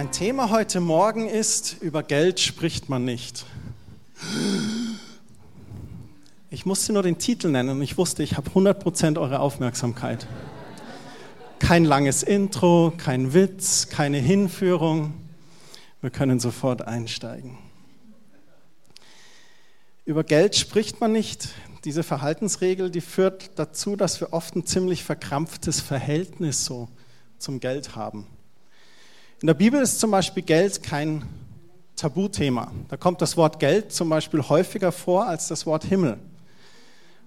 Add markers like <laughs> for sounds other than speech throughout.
Mein Thema heute Morgen ist, über Geld spricht man nicht. Ich musste nur den Titel nennen und ich wusste, ich habe 100% eure Aufmerksamkeit. Kein langes Intro, kein Witz, keine Hinführung. Wir können sofort einsteigen. Über Geld spricht man nicht. Diese Verhaltensregel, die führt dazu, dass wir oft ein ziemlich verkrampftes Verhältnis so zum Geld haben. In der Bibel ist zum Beispiel Geld kein Tabuthema. Da kommt das Wort Geld zum Beispiel häufiger vor als das Wort Himmel.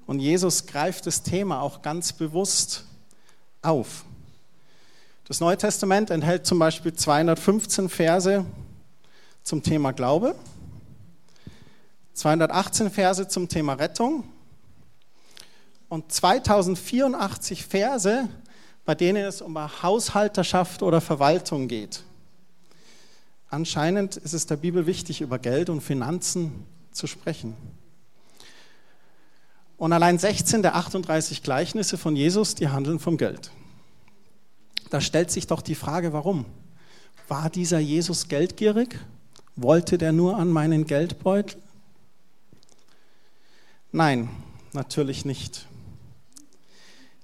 Und Jesus greift das Thema auch ganz bewusst auf. Das Neue Testament enthält zum Beispiel 215 Verse zum Thema Glaube, 218 Verse zum Thema Rettung und 2084 Verse bei denen es um Haushalterschaft oder Verwaltung geht. Anscheinend ist es der Bibel wichtig, über Geld und Finanzen zu sprechen. Und allein 16 der 38 Gleichnisse von Jesus, die handeln vom Geld. Da stellt sich doch die Frage, warum? War dieser Jesus geldgierig? Wollte der nur an meinen Geldbeutel? Nein, natürlich nicht.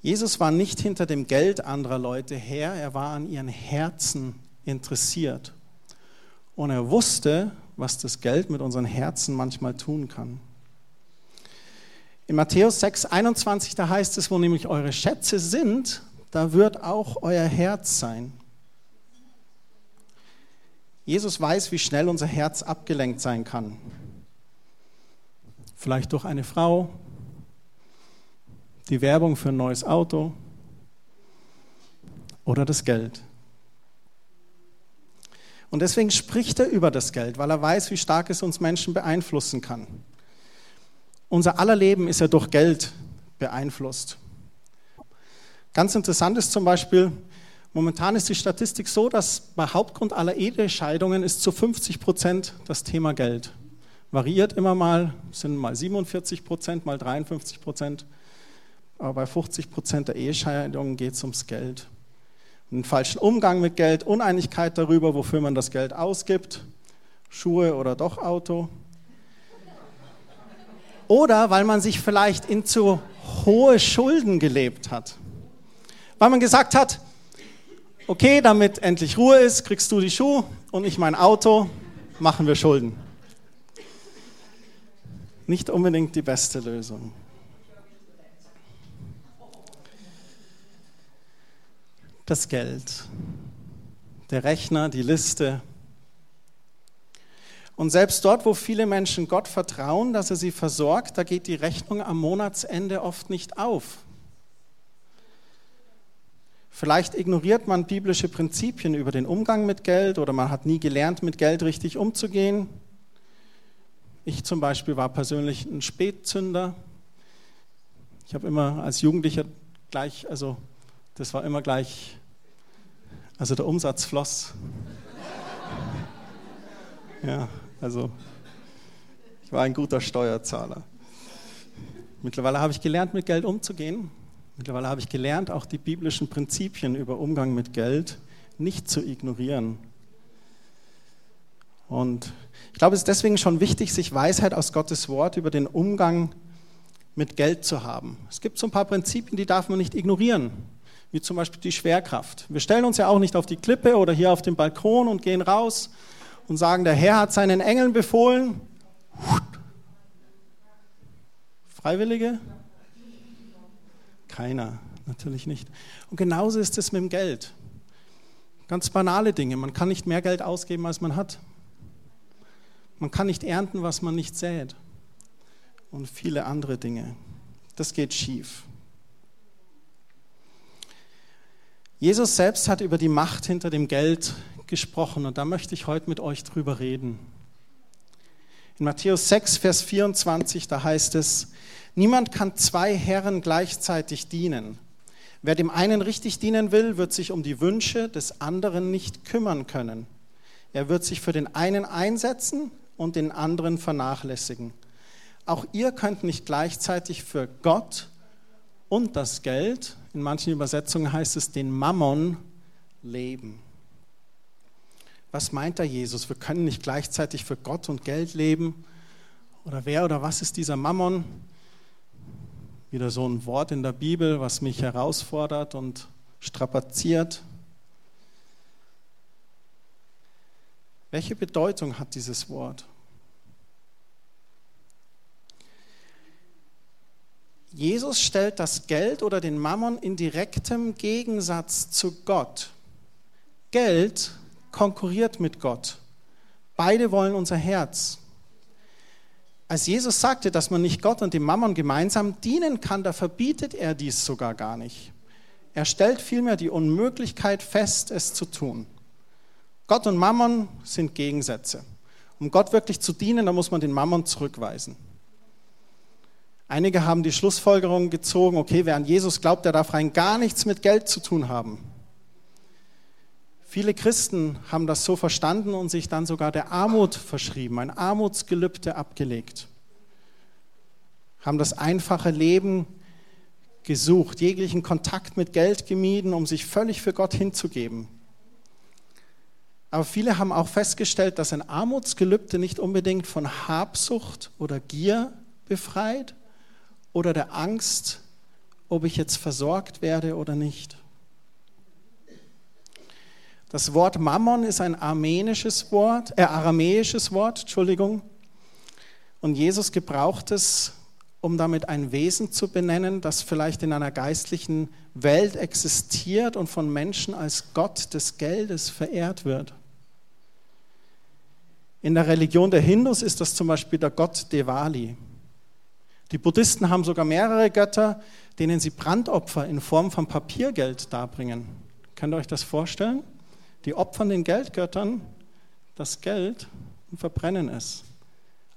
Jesus war nicht hinter dem Geld anderer Leute her, er war an ihren Herzen interessiert. Und er wusste, was das Geld mit unseren Herzen manchmal tun kann. In Matthäus 6, 21, da heißt es, wo nämlich eure Schätze sind, da wird auch euer Herz sein. Jesus weiß, wie schnell unser Herz abgelenkt sein kann. Vielleicht durch eine Frau, die Werbung für ein neues Auto oder das Geld. Und deswegen spricht er über das Geld, weil er weiß, wie stark es uns Menschen beeinflussen kann. Unser aller Leben ist ja durch Geld beeinflusst. Ganz interessant ist zum Beispiel, momentan ist die Statistik so, dass bei Hauptgrund aller Ehescheidungen ist zu 50 Prozent das Thema Geld. Variiert immer mal, sind mal 47 Prozent, mal 53 Prozent aber bei 50 Prozent der Ehescheidungen geht es ums Geld. Einen falschen Umgang mit Geld, Uneinigkeit darüber, wofür man das Geld ausgibt, Schuhe oder doch Auto. Oder weil man sich vielleicht in zu hohe Schulden gelebt hat. Weil man gesagt hat, okay, damit endlich Ruhe ist, kriegst du die Schuhe und ich mein Auto, machen wir Schulden. Nicht unbedingt die beste Lösung. Das Geld, der Rechner, die Liste. Und selbst dort, wo viele Menschen Gott vertrauen, dass er sie versorgt, da geht die Rechnung am Monatsende oft nicht auf. Vielleicht ignoriert man biblische Prinzipien über den Umgang mit Geld oder man hat nie gelernt, mit Geld richtig umzugehen. Ich zum Beispiel war persönlich ein Spätzünder. Ich habe immer als Jugendlicher gleich, also das war immer gleich also der Umsatz floss. Ja, also ich war ein guter Steuerzahler. Mittlerweile habe ich gelernt, mit Geld umzugehen. Mittlerweile habe ich gelernt, auch die biblischen Prinzipien über Umgang mit Geld nicht zu ignorieren. Und ich glaube, es ist deswegen schon wichtig, sich Weisheit aus Gottes Wort über den Umgang mit Geld zu haben. Es gibt so ein paar Prinzipien, die darf man nicht ignorieren wie zum Beispiel die Schwerkraft. Wir stellen uns ja auch nicht auf die Klippe oder hier auf den Balkon und gehen raus und sagen, der Herr hat seinen Engeln befohlen. Freiwillige? Keiner, natürlich nicht. Und genauso ist es mit dem Geld. Ganz banale Dinge. Man kann nicht mehr Geld ausgeben, als man hat. Man kann nicht ernten, was man nicht sät. Und viele andere Dinge. Das geht schief. Jesus selbst hat über die Macht hinter dem Geld gesprochen und da möchte ich heute mit euch drüber reden. In Matthäus 6, Vers 24, da heißt es, niemand kann zwei Herren gleichzeitig dienen. Wer dem einen richtig dienen will, wird sich um die Wünsche des anderen nicht kümmern können. Er wird sich für den einen einsetzen und den anderen vernachlässigen. Auch ihr könnt nicht gleichzeitig für Gott und das Geld in manchen Übersetzungen heißt es den Mammon leben. Was meint da Jesus? Wir können nicht gleichzeitig für Gott und Geld leben. Oder wer oder was ist dieser Mammon? Wieder so ein Wort in der Bibel, was mich herausfordert und strapaziert. Welche Bedeutung hat dieses Wort? Jesus stellt das Geld oder den Mammon in direktem Gegensatz zu Gott. Geld konkurriert mit Gott. Beide wollen unser Herz. Als Jesus sagte, dass man nicht Gott und dem Mammon gemeinsam dienen kann, da verbietet er dies sogar gar nicht. Er stellt vielmehr die Unmöglichkeit fest, es zu tun. Gott und Mammon sind Gegensätze. Um Gott wirklich zu dienen, da muss man den Mammon zurückweisen. Einige haben die Schlussfolgerung gezogen, okay, wer an Jesus glaubt, der darf rein gar nichts mit Geld zu tun haben. Viele Christen haben das so verstanden und sich dann sogar der Armut verschrieben, ein Armutsgelübde abgelegt, haben das einfache Leben gesucht, jeglichen Kontakt mit Geld gemieden, um sich völlig für Gott hinzugeben. Aber viele haben auch festgestellt, dass ein Armutsgelübde nicht unbedingt von Habsucht oder Gier befreit oder der Angst, ob ich jetzt versorgt werde oder nicht. Das Wort Mammon ist ein armenisches Wort, äh, aramäisches Wort, Entschuldigung. Und Jesus gebraucht es, um damit ein Wesen zu benennen, das vielleicht in einer geistlichen Welt existiert und von Menschen als Gott des Geldes verehrt wird. In der Religion der Hindus ist das zum Beispiel der Gott Devali. Die Buddhisten haben sogar mehrere Götter, denen sie Brandopfer in Form von Papiergeld darbringen. Könnt ihr euch das vorstellen? Die opfern den Geldgöttern das Geld und verbrennen es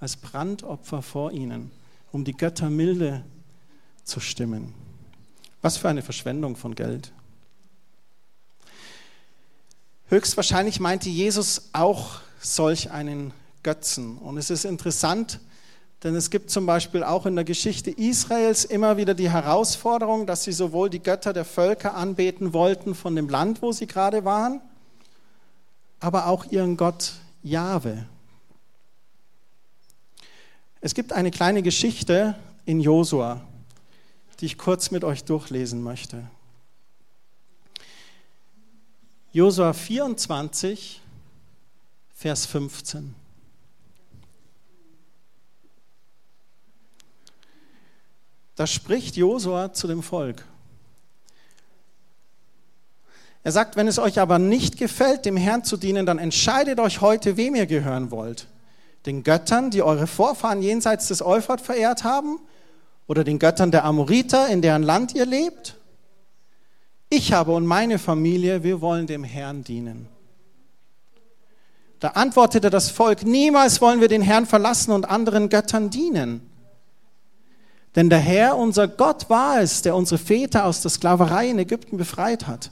als Brandopfer vor ihnen, um die Götter milde zu stimmen. Was für eine Verschwendung von Geld. Höchstwahrscheinlich meinte Jesus auch solch einen Götzen. Und es ist interessant, denn es gibt zum Beispiel auch in der Geschichte Israels immer wieder die Herausforderung, dass sie sowohl die Götter der Völker anbeten wollten von dem Land, wo sie gerade waren, aber auch ihren Gott Jahwe. Es gibt eine kleine Geschichte in Josua, die ich kurz mit euch durchlesen möchte. Josua 24, Vers 15. Da spricht Josua zu dem Volk. Er sagt, wenn es euch aber nicht gefällt, dem Herrn zu dienen, dann entscheidet euch heute, wem ihr gehören wollt. Den Göttern, die eure Vorfahren jenseits des Euphrat verehrt haben? Oder den Göttern der Amoriter, in deren Land ihr lebt? Ich habe und meine Familie, wir wollen dem Herrn dienen. Da antwortete das Volk, niemals wollen wir den Herrn verlassen und anderen Göttern dienen. Denn der Herr, unser Gott, war es, der unsere Väter aus der Sklaverei in Ägypten befreit hat.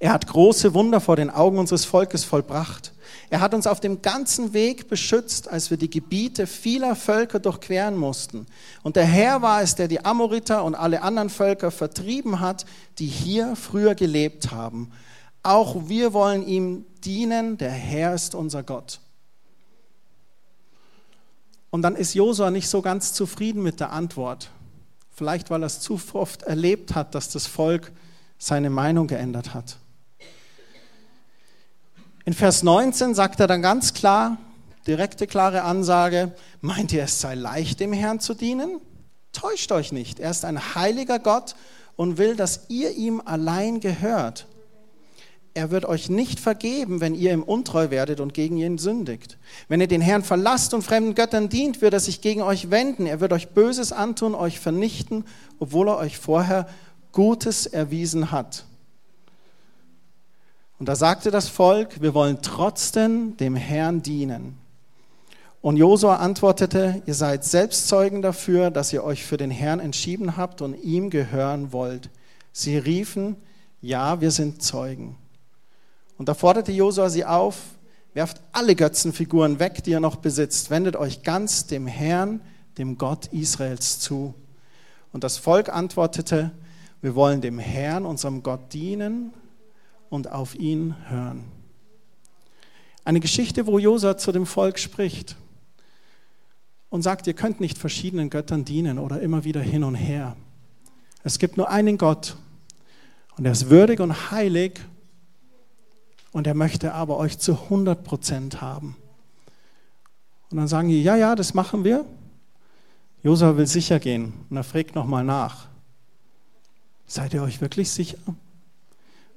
Er hat große Wunder vor den Augen unseres Volkes vollbracht. Er hat uns auf dem ganzen Weg beschützt, als wir die Gebiete vieler Völker durchqueren mussten. Und der Herr war es, der die Amoriter und alle anderen Völker vertrieben hat, die hier früher gelebt haben. Auch wir wollen ihm dienen, der Herr ist unser Gott. Und dann ist Josua nicht so ganz zufrieden mit der Antwort. Vielleicht, weil er es zu oft erlebt hat, dass das Volk seine Meinung geändert hat. In Vers 19 sagt er dann ganz klar, direkte, klare Ansage, meint ihr, es sei leicht, dem Herrn zu dienen? Täuscht euch nicht, er ist ein heiliger Gott und will, dass ihr ihm allein gehört. Er wird euch nicht vergeben, wenn ihr ihm untreu werdet und gegen ihn sündigt. Wenn ihr den Herrn verlasst und fremden Göttern dient, wird er sich gegen euch wenden. Er wird euch Böses antun, euch vernichten, obwohl er euch vorher Gutes erwiesen hat. Und da sagte das Volk, wir wollen trotzdem dem Herrn dienen. Und Josua antwortete, ihr seid Selbstzeugen dafür, dass ihr euch für den Herrn entschieden habt und ihm gehören wollt. Sie riefen, ja, wir sind Zeugen. Und da forderte Josua sie auf, werft alle Götzenfiguren weg, die ihr noch besitzt, wendet euch ganz dem Herrn, dem Gott Israels zu. Und das Volk antwortete, wir wollen dem Herrn, unserem Gott, dienen und auf ihn hören. Eine Geschichte, wo Josua zu dem Volk spricht und sagt, ihr könnt nicht verschiedenen Göttern dienen oder immer wieder hin und her. Es gibt nur einen Gott und er ist würdig und heilig und er möchte aber euch zu 100 Prozent haben. Und dann sagen die, ja, ja, das machen wir. Josua will sicher gehen und er fragt nochmal nach. Seid ihr euch wirklich sicher?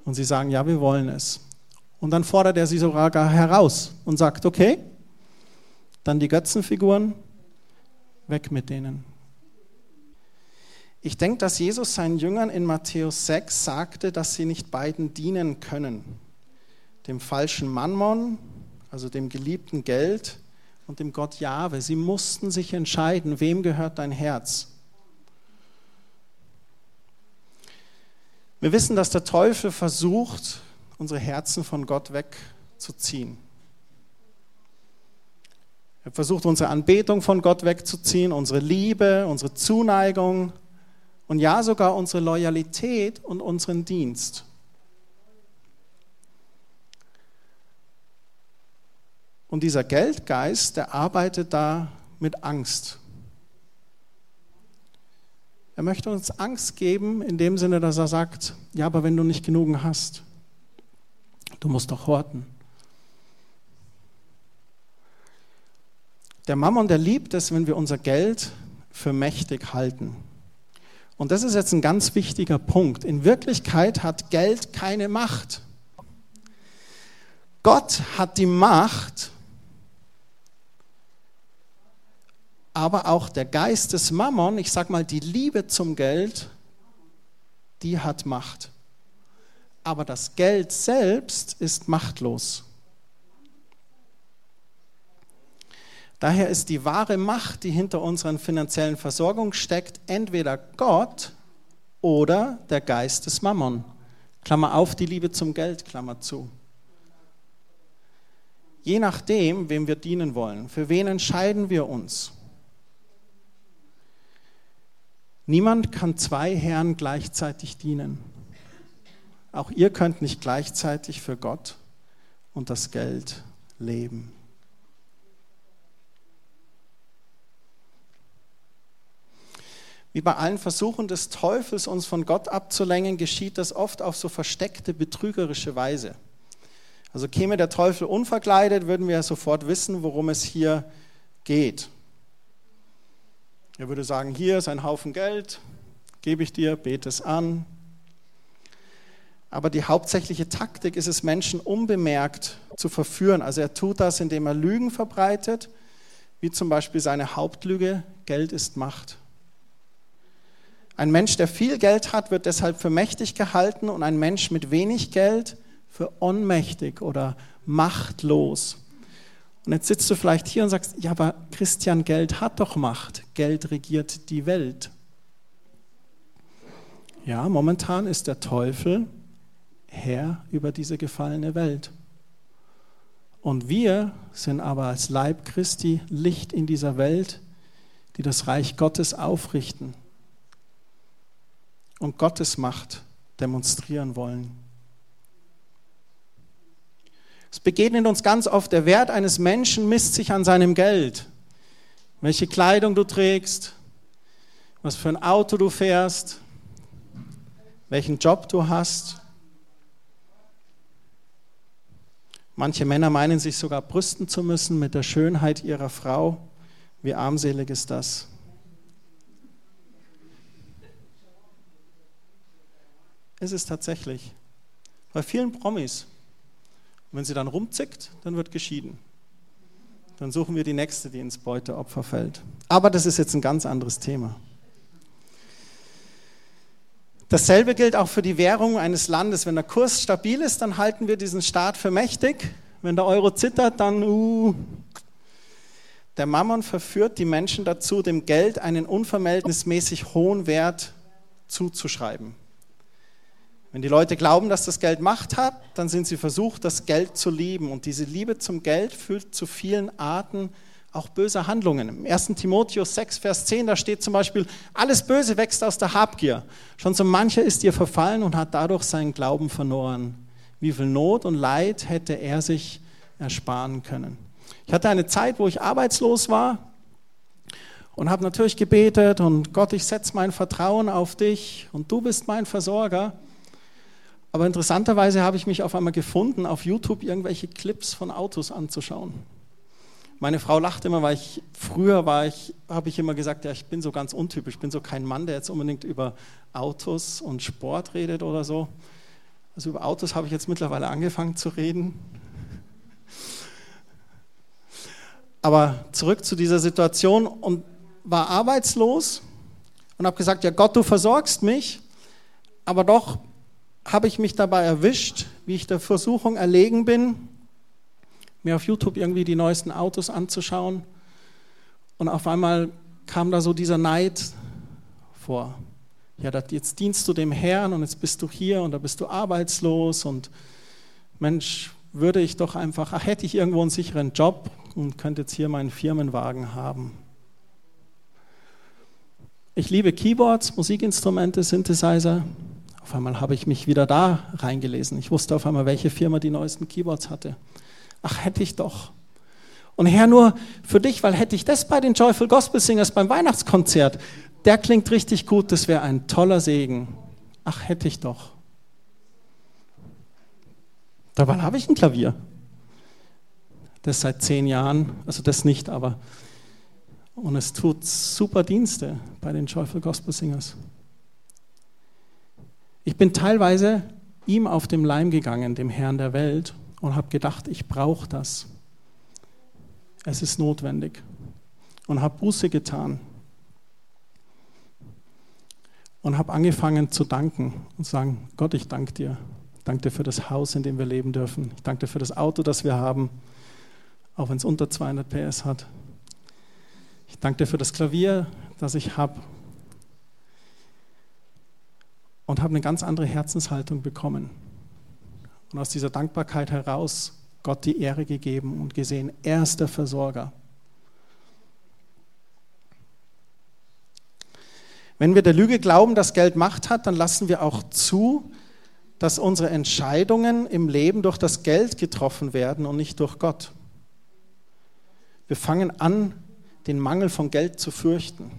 Und sie sagen, ja, wir wollen es. Und dann fordert er sie sogar heraus und sagt, okay, dann die Götzenfiguren, weg mit denen. Ich denke, dass Jesus seinen Jüngern in Matthäus 6 sagte, dass sie nicht beiden dienen können. Dem falschen Mammon, also dem geliebten Geld, und dem Gott Jahwe. Sie mussten sich entscheiden, wem gehört dein Herz. Wir wissen, dass der Teufel versucht, unsere Herzen von Gott wegzuziehen. Er versucht, unsere Anbetung von Gott wegzuziehen, unsere Liebe, unsere Zuneigung und ja sogar unsere Loyalität und unseren Dienst. Und dieser Geldgeist, der arbeitet da mit Angst. Er möchte uns Angst geben, in dem Sinne, dass er sagt, ja, aber wenn du nicht genug hast, du musst doch horten. Der Mammon, der liebt es, wenn wir unser Geld für mächtig halten. Und das ist jetzt ein ganz wichtiger Punkt. In Wirklichkeit hat Geld keine Macht. Gott hat die Macht, aber auch der Geist des Mammon, ich sage mal die Liebe zum Geld, die hat Macht. Aber das Geld selbst ist machtlos. Daher ist die wahre Macht, die hinter unseren finanziellen Versorgung steckt, entweder Gott oder der Geist des Mammon. Klammer auf, die Liebe zum Geld, Klammer zu. Je nachdem, wem wir dienen wollen, für wen entscheiden wir uns. Niemand kann zwei Herren gleichzeitig dienen. Auch ihr könnt nicht gleichzeitig für Gott und das Geld leben. Wie bei allen Versuchen des Teufels, uns von Gott abzulenken, geschieht das oft auf so versteckte, betrügerische Weise. Also käme der Teufel unverkleidet, würden wir sofort wissen, worum es hier geht. Er würde sagen, hier ist ein Haufen Geld, gebe ich dir, bete es an. Aber die hauptsächliche Taktik ist es, Menschen unbemerkt zu verführen. Also er tut das, indem er Lügen verbreitet, wie zum Beispiel seine Hauptlüge, Geld ist Macht. Ein Mensch, der viel Geld hat, wird deshalb für mächtig gehalten und ein Mensch mit wenig Geld für ohnmächtig oder machtlos. Und jetzt sitzt du vielleicht hier und sagst, ja, aber Christian, Geld hat doch Macht. Geld regiert die Welt. Ja, momentan ist der Teufel Herr über diese gefallene Welt. Und wir sind aber als Leib Christi Licht in dieser Welt, die das Reich Gottes aufrichten und Gottes Macht demonstrieren wollen. Es begegnet uns ganz oft, der Wert eines Menschen misst sich an seinem Geld. Welche Kleidung du trägst, was für ein Auto du fährst, welchen Job du hast. Manche Männer meinen sich sogar brüsten zu müssen mit der Schönheit ihrer Frau. Wie armselig ist das? Es ist tatsächlich. Bei vielen Promis und wenn sie dann rumzickt, dann wird geschieden. Dann suchen wir die nächste, die ins Beuteopfer fällt. Aber das ist jetzt ein ganz anderes Thema. Dasselbe gilt auch für die Währung eines Landes. Wenn der Kurs stabil ist, dann halten wir diesen Staat für mächtig. Wenn der Euro zittert, dann uh. Der Mammon verführt die Menschen dazu, dem Geld einen unverhältnismäßig hohen Wert zuzuschreiben. Wenn die Leute glauben, dass das Geld Macht hat, dann sind sie versucht, das Geld zu lieben. Und diese Liebe zum Geld führt zu vielen Arten auch böser Handlungen. Im 1. Timotheus 6, Vers 10, da steht zum Beispiel, alles Böse wächst aus der Habgier. Schon so mancher ist ihr verfallen und hat dadurch seinen Glauben verloren. wie viel Not und Leid hätte er sich ersparen können. Ich hatte eine Zeit, wo ich arbeitslos war und habe natürlich gebetet und Gott, ich setze mein Vertrauen auf dich und du bist mein Versorger. Aber interessanterweise habe ich mich auf einmal gefunden, auf YouTube irgendwelche Clips von Autos anzuschauen. Meine Frau lacht immer, weil ich früher war ich, habe ich immer gesagt, ja, ich bin so ganz untypisch, ich bin so kein Mann, der jetzt unbedingt über Autos und Sport redet oder so. Also über Autos habe ich jetzt mittlerweile angefangen zu reden. Aber zurück zu dieser Situation und war arbeitslos und habe gesagt, ja Gott, du versorgst mich, aber doch habe ich mich dabei erwischt, wie ich der Versuchung erlegen bin, mir auf YouTube irgendwie die neuesten Autos anzuschauen. Und auf einmal kam da so dieser Neid vor. Ja, jetzt dienst du dem Herrn und jetzt bist du hier und da bist du arbeitslos und Mensch, würde ich doch einfach, ach, hätte ich irgendwo einen sicheren Job und könnte jetzt hier meinen Firmenwagen haben. Ich liebe Keyboards, Musikinstrumente, Synthesizer. Auf einmal habe ich mich wieder da reingelesen. Ich wusste auf einmal, welche Firma die neuesten Keyboards hatte. Ach, hätte ich doch. Und Herr, nur für dich, weil hätte ich das bei den Joyful Gospel Singers beim Weihnachtskonzert, der klingt richtig gut, das wäre ein toller Segen. Ach, hätte ich doch. Dabei habe ich ein Klavier. Das seit zehn Jahren, also das nicht, aber. Und es tut super Dienste bei den Joyful Gospel Singers. Ich bin teilweise ihm auf dem Leim gegangen, dem Herrn der Welt, und habe gedacht, ich brauche das. Es ist notwendig. Und habe Buße getan. Und habe angefangen zu danken und sagen, Gott, ich danke dir. Ich danke dir für das Haus, in dem wir leben dürfen. Ich danke dir für das Auto, das wir haben, auch wenn es unter 200 PS hat. Ich danke dir für das Klavier, das ich habe. Und habe eine ganz andere Herzenshaltung bekommen und aus dieser Dankbarkeit heraus Gott die Ehre gegeben und gesehen, er ist der Versorger. Wenn wir der Lüge glauben, dass Geld Macht hat, dann lassen wir auch zu, dass unsere Entscheidungen im Leben durch das Geld getroffen werden und nicht durch Gott. Wir fangen an, den Mangel von Geld zu fürchten.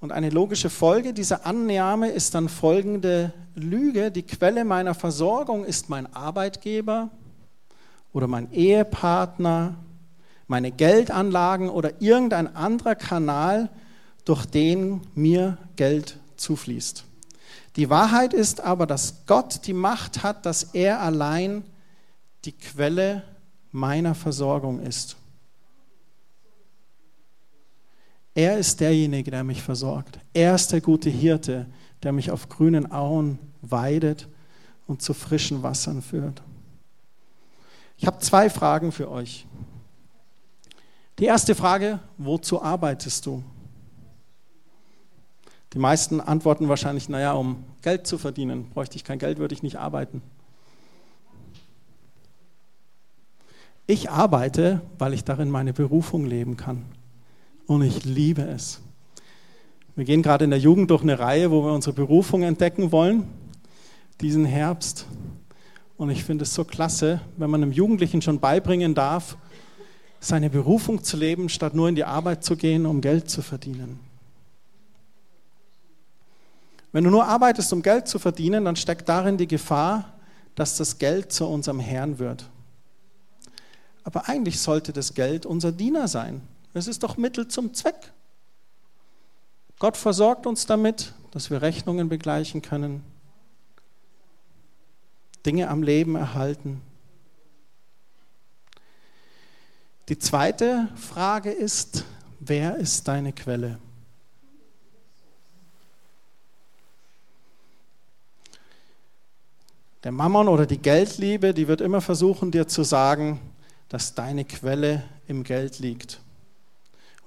Und eine logische Folge dieser Annahme ist dann folgende Lüge. Die Quelle meiner Versorgung ist mein Arbeitgeber oder mein Ehepartner, meine Geldanlagen oder irgendein anderer Kanal, durch den mir Geld zufließt. Die Wahrheit ist aber, dass Gott die Macht hat, dass er allein die Quelle meiner Versorgung ist. Er ist derjenige, der mich versorgt. Er ist der gute Hirte, der mich auf grünen Auen weidet und zu frischen Wassern führt. Ich habe zwei Fragen für euch. Die erste Frage, wozu arbeitest du? Die meisten antworten wahrscheinlich, naja, um Geld zu verdienen. Bräuchte ich kein Geld, würde ich nicht arbeiten. Ich arbeite, weil ich darin meine Berufung leben kann und ich liebe es. Wir gehen gerade in der Jugend durch eine Reihe, wo wir unsere Berufung entdecken wollen, diesen Herbst. Und ich finde es so klasse, wenn man einem Jugendlichen schon beibringen darf, seine Berufung zu leben, statt nur in die Arbeit zu gehen, um Geld zu verdienen. Wenn du nur arbeitest, um Geld zu verdienen, dann steckt darin die Gefahr, dass das Geld zu unserem Herrn wird. Aber eigentlich sollte das Geld unser Diener sein. Es ist doch Mittel zum Zweck. Gott versorgt uns damit, dass wir Rechnungen begleichen können, Dinge am Leben erhalten. Die zweite Frage ist, wer ist deine Quelle? Der Mammon oder die Geldliebe, die wird immer versuchen, dir zu sagen, dass deine Quelle im Geld liegt.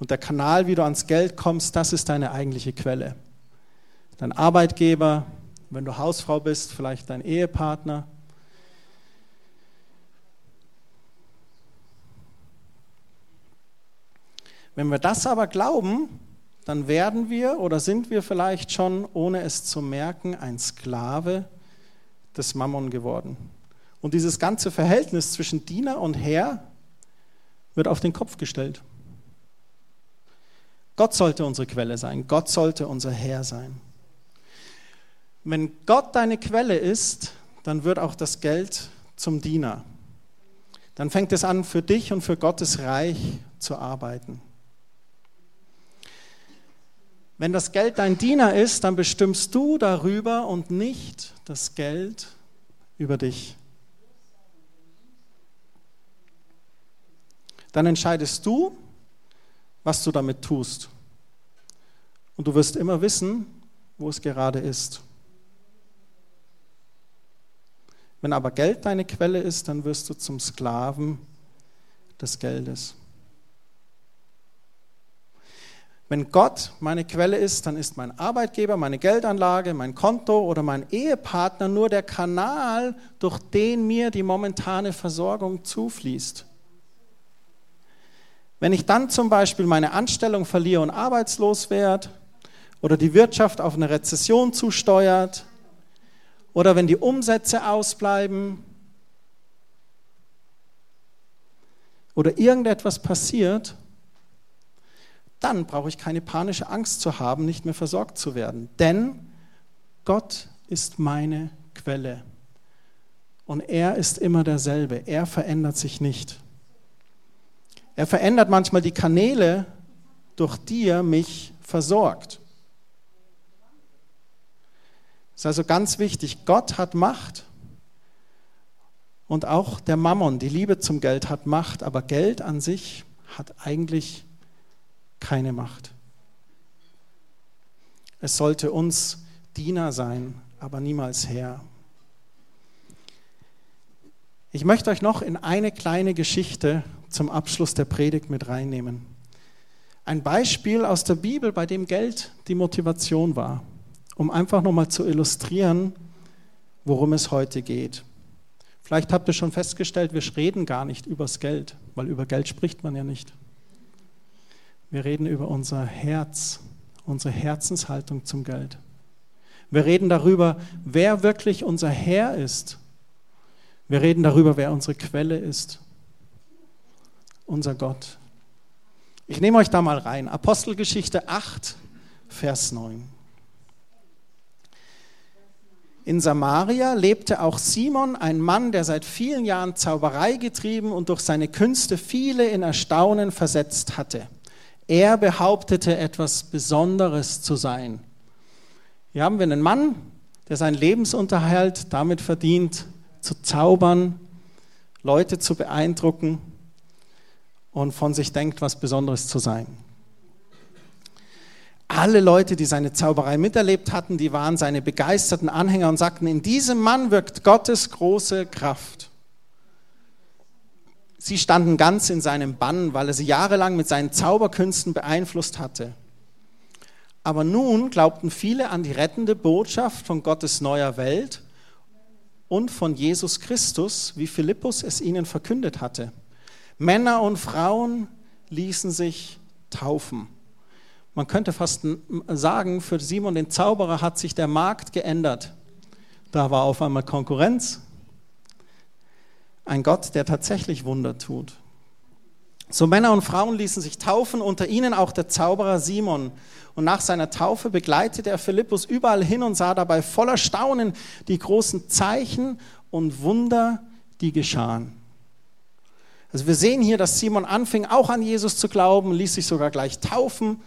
Und der Kanal, wie du ans Geld kommst, das ist deine eigentliche Quelle. Dein Arbeitgeber, wenn du Hausfrau bist, vielleicht dein Ehepartner. Wenn wir das aber glauben, dann werden wir oder sind wir vielleicht schon, ohne es zu merken, ein Sklave des Mammon geworden. Und dieses ganze Verhältnis zwischen Diener und Herr wird auf den Kopf gestellt. Gott sollte unsere Quelle sein. Gott sollte unser Herr sein. Wenn Gott deine Quelle ist, dann wird auch das Geld zum Diener. Dann fängt es an, für dich und für Gottes Reich zu arbeiten. Wenn das Geld dein Diener ist, dann bestimmst du darüber und nicht das Geld über dich. Dann entscheidest du, was du damit tust. Und du wirst immer wissen, wo es gerade ist. Wenn aber Geld deine Quelle ist, dann wirst du zum Sklaven des Geldes. Wenn Gott meine Quelle ist, dann ist mein Arbeitgeber, meine Geldanlage, mein Konto oder mein Ehepartner nur der Kanal, durch den mir die momentane Versorgung zufließt. Wenn ich dann zum Beispiel meine Anstellung verliere und arbeitslos werde oder die Wirtschaft auf eine Rezession zusteuert oder wenn die Umsätze ausbleiben oder irgendetwas passiert, dann brauche ich keine panische Angst zu haben, nicht mehr versorgt zu werden. Denn Gott ist meine Quelle. Und er ist immer derselbe. Er verändert sich nicht. Er verändert manchmal die Kanäle, durch die er mich versorgt. Das ist also ganz wichtig. Gott hat Macht und auch der Mammon, die Liebe zum Geld hat Macht, aber Geld an sich hat eigentlich keine Macht. Es sollte uns Diener sein, aber niemals Herr. Ich möchte euch noch in eine kleine Geschichte zum Abschluss der Predigt mit reinnehmen. Ein Beispiel aus der Bibel, bei dem Geld die Motivation war, um einfach nochmal zu illustrieren, worum es heute geht. Vielleicht habt ihr schon festgestellt, wir reden gar nicht übers Geld, weil über Geld spricht man ja nicht. Wir reden über unser Herz, unsere Herzenshaltung zum Geld. Wir reden darüber, wer wirklich unser Herr ist. Wir reden darüber, wer unsere Quelle ist unser Gott. Ich nehme euch da mal rein. Apostelgeschichte 8, Vers 9. In Samaria lebte auch Simon, ein Mann, der seit vielen Jahren Zauberei getrieben und durch seine Künste viele in Erstaunen versetzt hatte. Er behauptete, etwas Besonderes zu sein. Hier haben wir einen Mann, der seinen Lebensunterhalt damit verdient, zu zaubern, Leute zu beeindrucken und von sich denkt, was Besonderes zu sein. Alle Leute, die seine Zauberei miterlebt hatten, die waren seine begeisterten Anhänger und sagten, in diesem Mann wirkt Gottes große Kraft. Sie standen ganz in seinem Bann, weil er sie jahrelang mit seinen Zauberkünsten beeinflusst hatte. Aber nun glaubten viele an die rettende Botschaft von Gottes neuer Welt und von Jesus Christus, wie Philippus es ihnen verkündet hatte. Männer und Frauen ließen sich taufen. Man könnte fast sagen, für Simon den Zauberer hat sich der Markt geändert. Da war auf einmal Konkurrenz. Ein Gott, der tatsächlich Wunder tut. So Männer und Frauen ließen sich taufen, unter ihnen auch der Zauberer Simon. Und nach seiner Taufe begleitete er Philippus überall hin und sah dabei voller Staunen die großen Zeichen und Wunder, die geschahen. Also wir sehen hier, dass Simon anfing auch an Jesus zu glauben, ließ sich sogar gleich taufen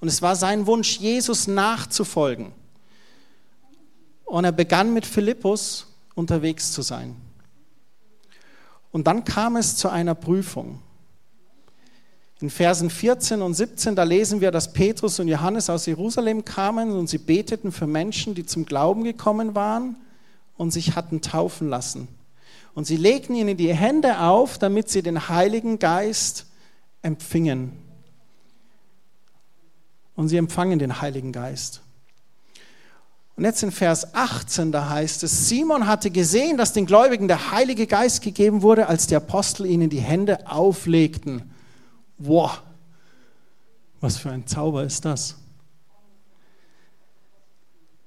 und es war sein Wunsch, Jesus nachzufolgen. Und er begann mit Philippus unterwegs zu sein. Und dann kam es zu einer Prüfung. In Versen 14 und 17, da lesen wir, dass Petrus und Johannes aus Jerusalem kamen und sie beteten für Menschen, die zum Glauben gekommen waren und sich hatten taufen lassen. Und sie legten ihnen die Hände auf, damit sie den Heiligen Geist empfingen. Und sie empfangen den Heiligen Geist. Und jetzt in Vers 18, da heißt es, Simon hatte gesehen, dass den Gläubigen der Heilige Geist gegeben wurde, als die Apostel ihnen die Hände auflegten. Wow, was für ein Zauber ist das?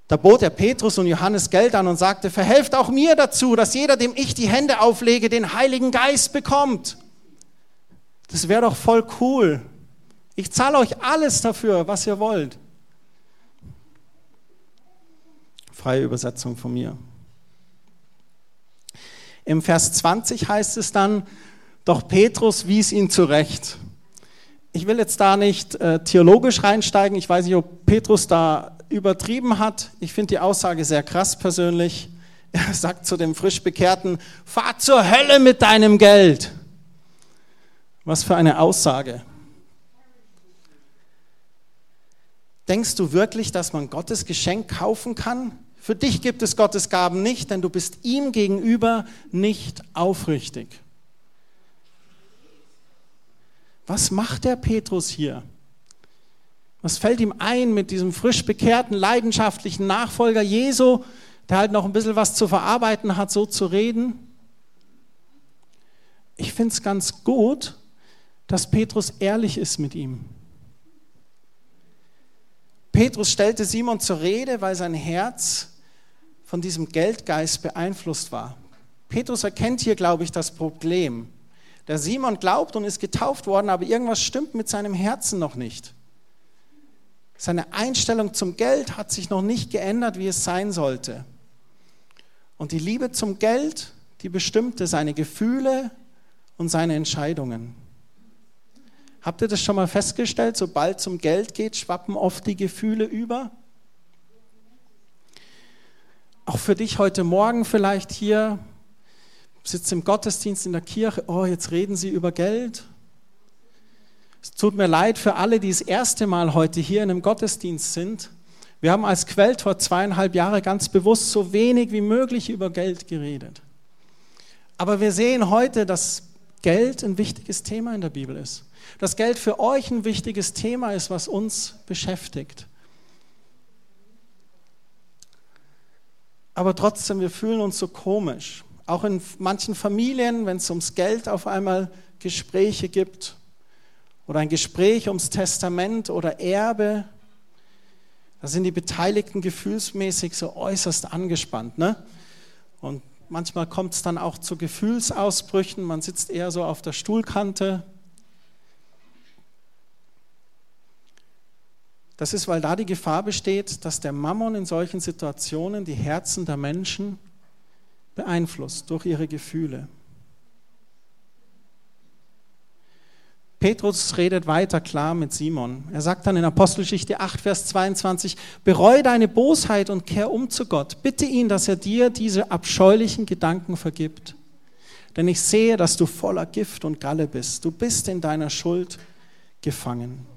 Da bot er Petrus und Johannes Geld an und sagte, verhelft auch mir dazu, dass jeder, dem ich die Hände auflege, den Heiligen Geist bekommt. Das wäre doch voll cool. Ich zahle euch alles dafür, was ihr wollt. Freie Übersetzung von mir. Im Vers 20 heißt es dann, doch Petrus wies ihn zurecht. Ich will jetzt da nicht äh, theologisch reinsteigen. Ich weiß nicht, ob Petrus da übertrieben hat. Ich finde die Aussage sehr krass persönlich. <laughs> Er sagt zu dem frisch Bekehrten, fahr zur Hölle mit deinem Geld. Was für eine Aussage. Denkst du wirklich, dass man Gottes Geschenk kaufen kann? Für dich gibt es Gottes Gaben nicht, denn du bist ihm gegenüber nicht aufrichtig. Was macht der Petrus hier? Was fällt ihm ein mit diesem frisch bekehrten, leidenschaftlichen Nachfolger Jesu, der halt noch ein bisschen was zu verarbeiten hat, so zu reden? Ich finde es ganz gut, dass Petrus ehrlich ist mit ihm. Petrus stellte Simon zur Rede, weil sein Herz von diesem Geldgeist beeinflusst war. Petrus erkennt hier, glaube ich, das Problem. Der Simon glaubt und ist getauft worden, aber irgendwas stimmt mit seinem Herzen noch nicht. Seine Einstellung zum Geld hat sich noch nicht geändert, wie es sein sollte. Und die Liebe zum Geld, die bestimmte seine Gefühle und seine Entscheidungen. Habt ihr das schon mal festgestellt? Sobald es um Geld geht, schwappen oft die Gefühle über. Auch für dich heute Morgen vielleicht hier, sitzt im Gottesdienst in der Kirche, oh, jetzt reden sie über Geld. Es tut mir leid für alle, die das erste Mal heute hier in einem Gottesdienst sind. Wir haben als Quelltor zweieinhalb Jahre ganz bewusst so wenig wie möglich über Geld geredet. Aber wir sehen heute, dass Geld ein wichtiges Thema in der Bibel ist. Dass Geld für euch ein wichtiges Thema ist, was uns beschäftigt. Aber trotzdem, wir fühlen uns so komisch. Auch in manchen Familien, wenn es ums Geld auf einmal Gespräche gibt, oder ein Gespräch ums Testament oder Erbe, da sind die Beteiligten gefühlsmäßig so äußerst angespannt. Ne? Und manchmal kommt es dann auch zu Gefühlsausbrüchen, man sitzt eher so auf der Stuhlkante. Das ist, weil da die Gefahr besteht, dass der Mammon in solchen Situationen die Herzen der Menschen beeinflusst durch ihre Gefühle. Petrus redet weiter klar mit Simon. Er sagt dann in Apostelgeschichte 8, Vers 22, bereue deine Bosheit und kehr um zu Gott. Bitte ihn, dass er dir diese abscheulichen Gedanken vergibt. Denn ich sehe, dass du voller Gift und Galle bist. Du bist in deiner Schuld gefangen.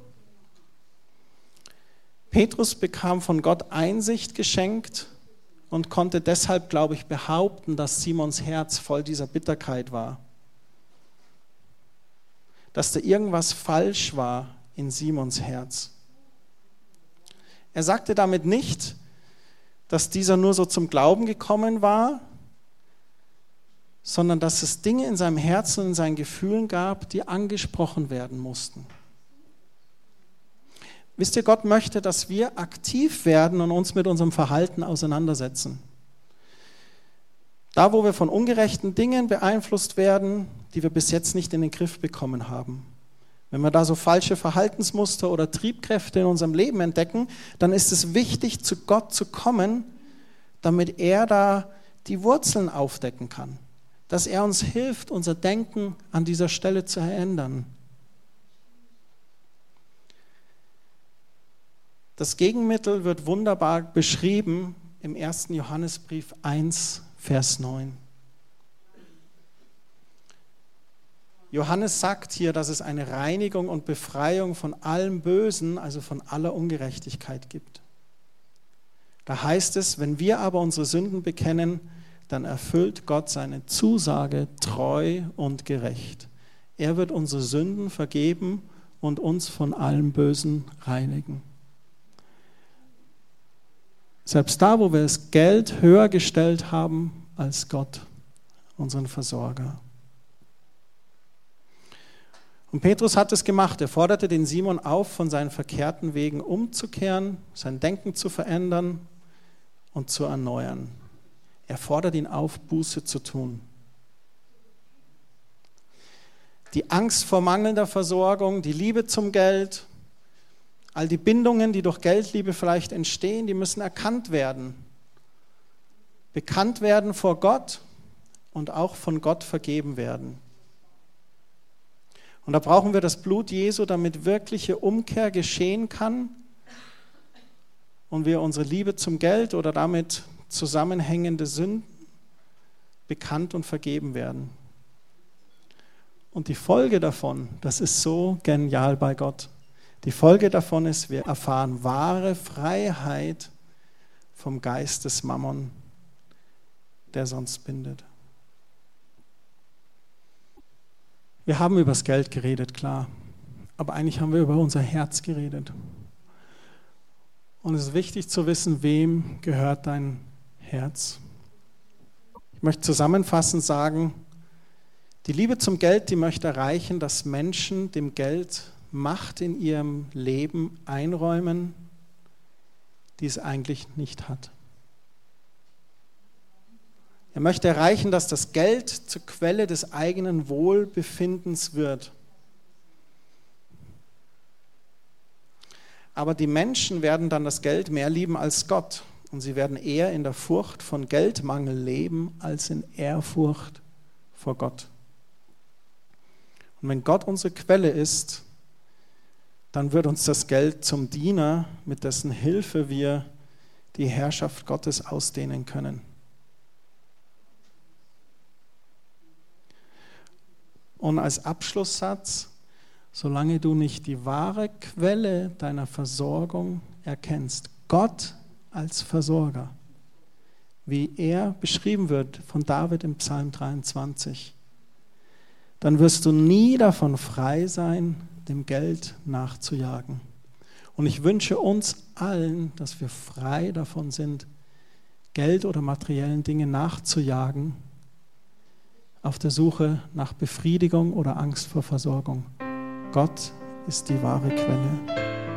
Petrus bekam von Gott Einsicht geschenkt und konnte deshalb, glaube ich, behaupten, dass Simons Herz voll dieser Bitterkeit war dass da irgendwas falsch war in Simons Herz. Er sagte damit nicht, dass dieser nur so zum Glauben gekommen war, sondern dass es Dinge in seinem Herzen und in seinen Gefühlen gab, die angesprochen werden mussten. Wisst ihr, Gott möchte, dass wir aktiv werden und uns mit unserem Verhalten auseinandersetzen. Da, wo wir von ungerechten Dingen beeinflusst werden, die wir bis jetzt nicht in den Griff bekommen haben. Wenn wir da so falsche Verhaltensmuster oder Triebkräfte in unserem Leben entdecken, dann ist es wichtig, zu Gott zu kommen, damit er da die Wurzeln aufdecken kann. Dass er uns hilft, unser Denken an dieser Stelle zu verändern. Das Gegenmittel wird wunderbar beschrieben im 1. Johannesbrief 1, Vers 9. Johannes sagt hier, dass es eine Reinigung und Befreiung von allem Bösen, also von aller Ungerechtigkeit gibt. Da heißt es, wenn wir aber unsere Sünden bekennen, dann erfüllt Gott seine Zusage treu und gerecht. Er wird unsere Sünden vergeben und uns von allem Bösen reinigen. Selbst da, wo wir das Geld höher gestellt haben als Gott, unseren Versorger. Und Petrus hat es gemacht. Er forderte den Simon auf, von seinen verkehrten Wegen umzukehren, sein Denken zu verändern, und zu erneuern. Er fordert ihn auf, Buße zu tun. Die Angst vor mangelnder Versorgung, die Liebe zum Geld, all die Bindungen, die durch Geldliebe vielleicht entstehen, die müssen erkannt werden. Bekannt werden vor Gott und auch von Gott vergeben werden. Und da brauchen wir das Blut Jesu, damit wirkliche Umkehr geschehen kann und wir unsere Liebe zum Geld oder damit zusammenhängende Sünden bekannt und vergeben werden. Und die Folge davon, das ist so genial bei Gott. Die Folge davon ist, wir erfahren wahre Freiheit vom Geist des Mammon, der sonst bindet. Wir haben über das Geld geredet, klar, aber eigentlich haben wir über unser Herz geredet. Und es ist wichtig zu wissen, wem gehört dein Herz. Ich möchte zusammenfassend sagen, die Liebe zum Geld, die möchte erreichen, dass Menschen dem Geld Macht in ihrem Leben einräumen, die es eigentlich nicht hat. Er möchte erreichen, dass das Geld zur Quelle des eigenen Wohlbefindens wird. Aber die Menschen werden dann das Geld mehr lieben als Gott. Und sie werden eher in der Furcht von Geldmangel leben als in Ehrfurcht vor Gott. Und wenn Gott unsere Quelle ist, dann wird uns das Geld zum Diener, mit dessen Hilfe wir die Herrschaft Gottes ausdehnen können. Und als Abschlusssatz, solange du nicht die wahre Quelle deiner Versorgung erkennst, Gott als Versorger, wie er beschrieben wird von David im Psalm 23, dann wirst du nie davon frei sein, dem Geld nachzujagen. Und ich wünsche uns allen, dass wir frei davon sind, Geld oder materiellen Dinge nachzujagen, auf der Suche nach Befriedigung oder Angst vor Versorgung. Gott ist die wahre Quelle.